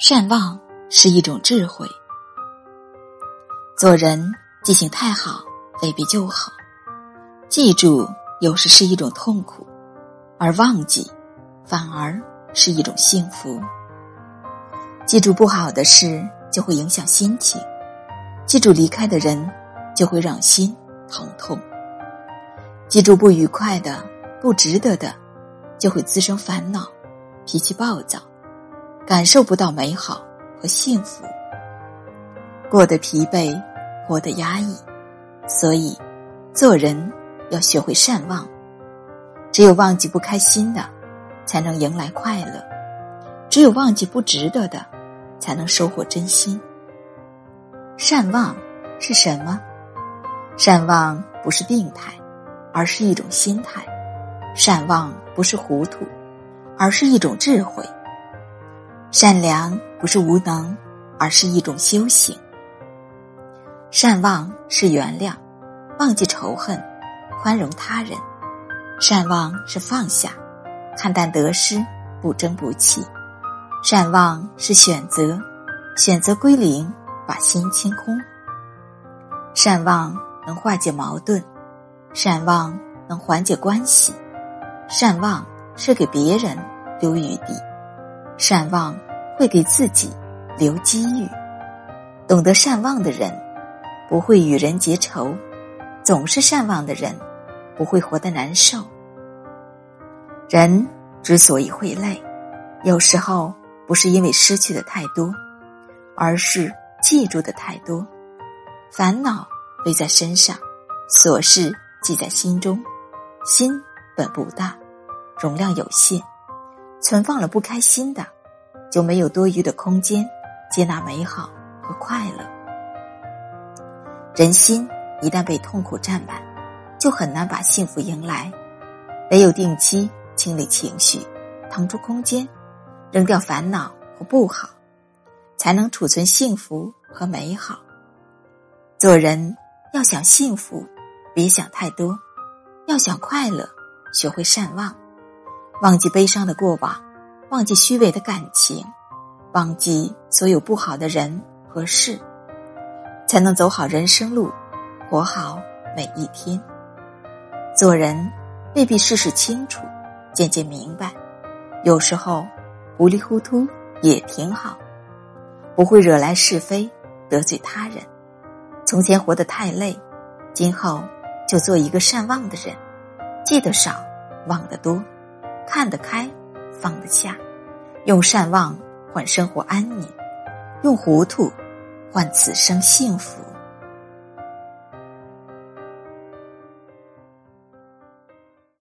善忘是一种智慧。做人记性太好未必就好，记住有时是一种痛苦，而忘记反而是一种幸福。记住不好的事就会影响心情，记住离开的人就会让心疼痛，记住不愉快的、不值得的，就会滋生烦恼，脾气暴躁。感受不到美好和幸福，过得疲惫，活得压抑，所以做人要学会善忘。只有忘记不开心的，才能迎来快乐；只有忘记不值得的，才能收获真心。善忘是什么？善忘不是病态，而是一种心态；善忘不是糊涂，而是一种智慧。善良不是无能，而是一种修行。善忘是原谅，忘记仇恨，宽容他人；善忘是放下，看淡得失，不争不气；善忘是选择，选择归零，把心清空。善忘能化解矛盾，善忘能缓解关系，善忘是给别人留余地。善忘会给自己留机遇，懂得善忘的人不会与人结仇，总是善忘的人不会活得难受。人之所以会累，有时候不是因为失去的太多，而是记住的太多。烦恼背在身上，琐事记在心中，心本不大，容量有限。存放了不开心的，就没有多余的空间接纳美好和快乐。人心一旦被痛苦占满，就很难把幸福迎来。唯有定期清理情绪，腾出空间，扔掉烦恼和不好，才能储存幸福和美好。做人要想幸福，别想太多；要想快乐，学会善忘。忘记悲伤的过往，忘记虚伪的感情，忘记所有不好的人和事，才能走好人生路，活好每一天。做人未必事事清楚，渐渐明白，有时候糊里糊涂也挺好，不会惹来是非，得罪他人。从前活得太累，今后就做一个善忘的人，记得少，忘得多。看得开，放得下，用善忘换生活安宁，用糊涂换此生幸福。